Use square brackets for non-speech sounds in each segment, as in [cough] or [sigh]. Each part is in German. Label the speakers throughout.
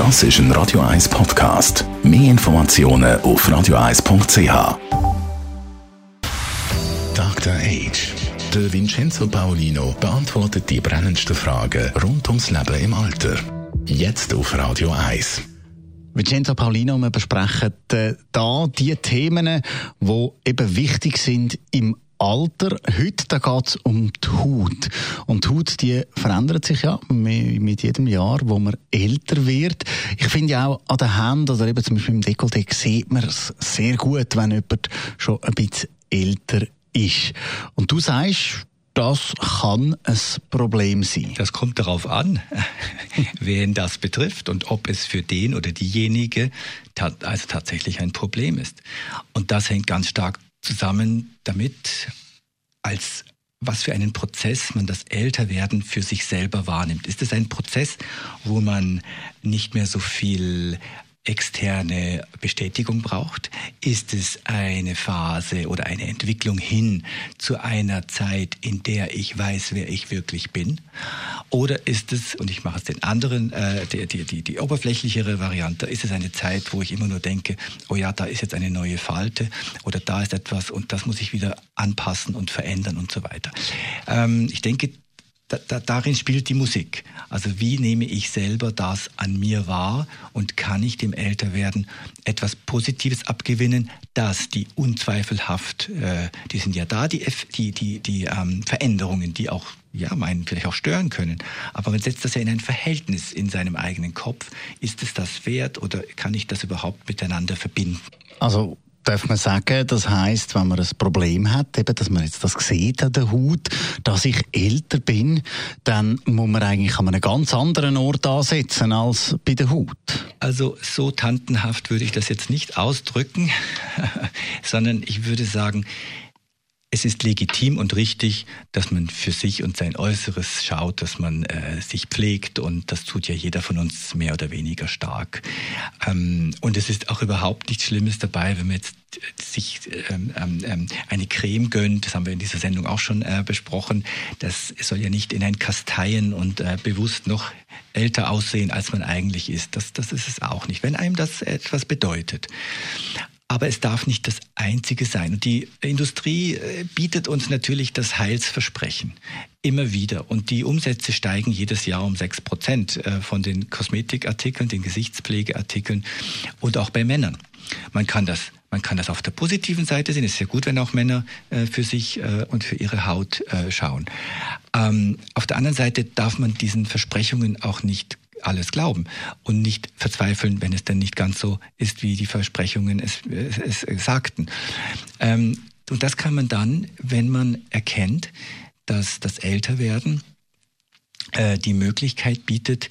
Speaker 1: Das ist ein Radio 1 Podcast. Mehr Informationen auf radio1.ch. Dr. Age. Der Vincenzo Paolino beantwortet die brennendsten Fragen rund ums Leben im Alter. Jetzt auf Radio 1.
Speaker 2: Vincenzo Paulino, wir besprechen äh, da die Themen, die eben wichtig sind im Alter. Heute geht es um die Haut. Und die Haut die verändert sich ja mit jedem Jahr, wo man älter wird. Ich finde ja auch an den Händen oder eben zum Beispiel im Dekolleté sieht man es sehr gut, wenn jemand schon ein bisschen älter ist. Und du sagst, das kann ein Problem sein.
Speaker 3: Das kommt darauf an, [laughs] wen das betrifft und ob es für den oder diejenige also tatsächlich ein Problem ist. Und das hängt ganz stark zusammen damit, als was für einen Prozess man das Älterwerden für sich selber wahrnimmt. Ist es ein Prozess, wo man nicht mehr so viel externe Bestätigung braucht? Ist es eine Phase oder eine Entwicklung hin zu einer Zeit, in der ich weiß, wer ich wirklich bin? Oder ist es, und ich mache es den anderen, äh, die, die, die, die oberflächlichere Variante, ist es eine Zeit, wo ich immer nur denke, oh ja, da ist jetzt eine neue Falte oder da ist etwas und das muss ich wieder anpassen und verändern und so weiter. Ähm, ich denke, da, da, darin spielt die Musik. Also wie nehme ich selber das an mir wahr und kann ich dem Älterwerden etwas Positives abgewinnen, dass die unzweifelhaft, äh, die sind ja da, die, die, die, die ähm, Veränderungen, die auch ja, meinen vielleicht auch stören können. Aber man setzt das ja in ein Verhältnis in seinem eigenen Kopf. Ist es das wert oder kann ich das überhaupt miteinander verbinden?
Speaker 2: Also darf man sagen, das heißt, wenn man ein Problem hat, eben, dass man jetzt das sieht an der Haut, dass ich älter bin, dann muss man eigentlich an einem ganz anderen Ort ansetzen als bei der Haut.
Speaker 3: Also so tantenhaft würde ich das jetzt nicht ausdrücken, [laughs] sondern ich würde sagen, es ist legitim und richtig, dass man für sich und sein Äußeres schaut, dass man äh, sich pflegt und das tut ja jeder von uns mehr oder weniger stark. Ähm, und es ist auch überhaupt nichts Schlimmes dabei, wenn man jetzt sich ähm, ähm, ähm, eine Creme gönnt, das haben wir in dieser Sendung auch schon äh, besprochen, das soll ja nicht in ein Kasteien und äh, bewusst noch älter aussehen, als man eigentlich ist. Das, das ist es auch nicht, wenn einem das etwas bedeutet. Aber es darf nicht das Einzige sein. Und die Industrie äh, bietet uns natürlich das Heilsversprechen immer wieder. Und die Umsätze steigen jedes Jahr um sechs Prozent äh, von den Kosmetikartikeln, den Gesichtspflegeartikeln und auch bei Männern. Man kann das man kann das auf der positiven Seite sehen. Es ist ja gut, wenn auch Männer äh, für sich und für ihre Haut schauen. Ähm, auf der anderen Seite darf man diesen Versprechungen auch nicht alles glauben und nicht verzweifeln, wenn es denn nicht ganz so ist, wie die Versprechungen es, es, es sagten. Ähm, und das kann man dann, wenn man erkennt, dass das Älterwerden äh, die Möglichkeit bietet,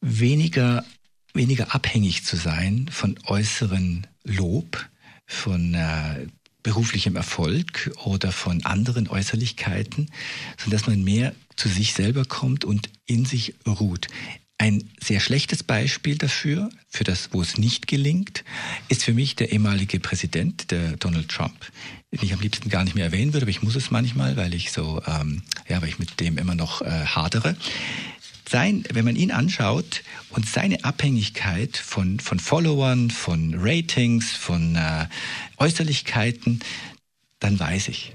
Speaker 3: weniger, weniger abhängig zu sein von äußeren Lob, von äh, beruflichem Erfolg oder von anderen Äußerlichkeiten, sondern dass man mehr zu sich selber kommt und in sich ruht. Ein sehr schlechtes Beispiel dafür, für das, wo es nicht gelingt, ist für mich der ehemalige Präsident, der Donald Trump, den ich am liebsten gar nicht mehr erwähnen würde, aber ich muss es manchmal, weil ich so, ähm, ja, weil ich mit dem immer noch äh, hadere. Sein, wenn man ihn anschaut und seine Abhängigkeit von, von Followern, von Ratings, von äh, Äußerlichkeiten, dann weiß ich,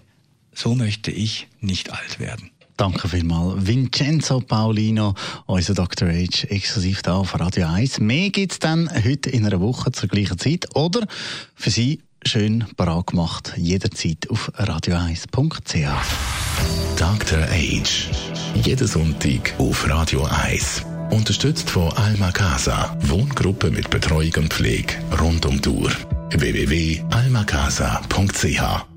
Speaker 3: so möchte ich nicht alt werden.
Speaker 2: Danke vielmals. Vincenzo Paulino, unser Dr. H, exklusiv hier auf Radio 1. Mehr gibt es dann heute in einer Woche zur gleichen Zeit oder für Sie schön parat gemacht, jederzeit auf radio1.ch.
Speaker 1: Dr. H. Jeden Sonntag auf Radio 1. Unterstützt von Alma Casa. Wohngruppe mit Betreuung und Pflege rund um die Uhr. www.almacasa.ch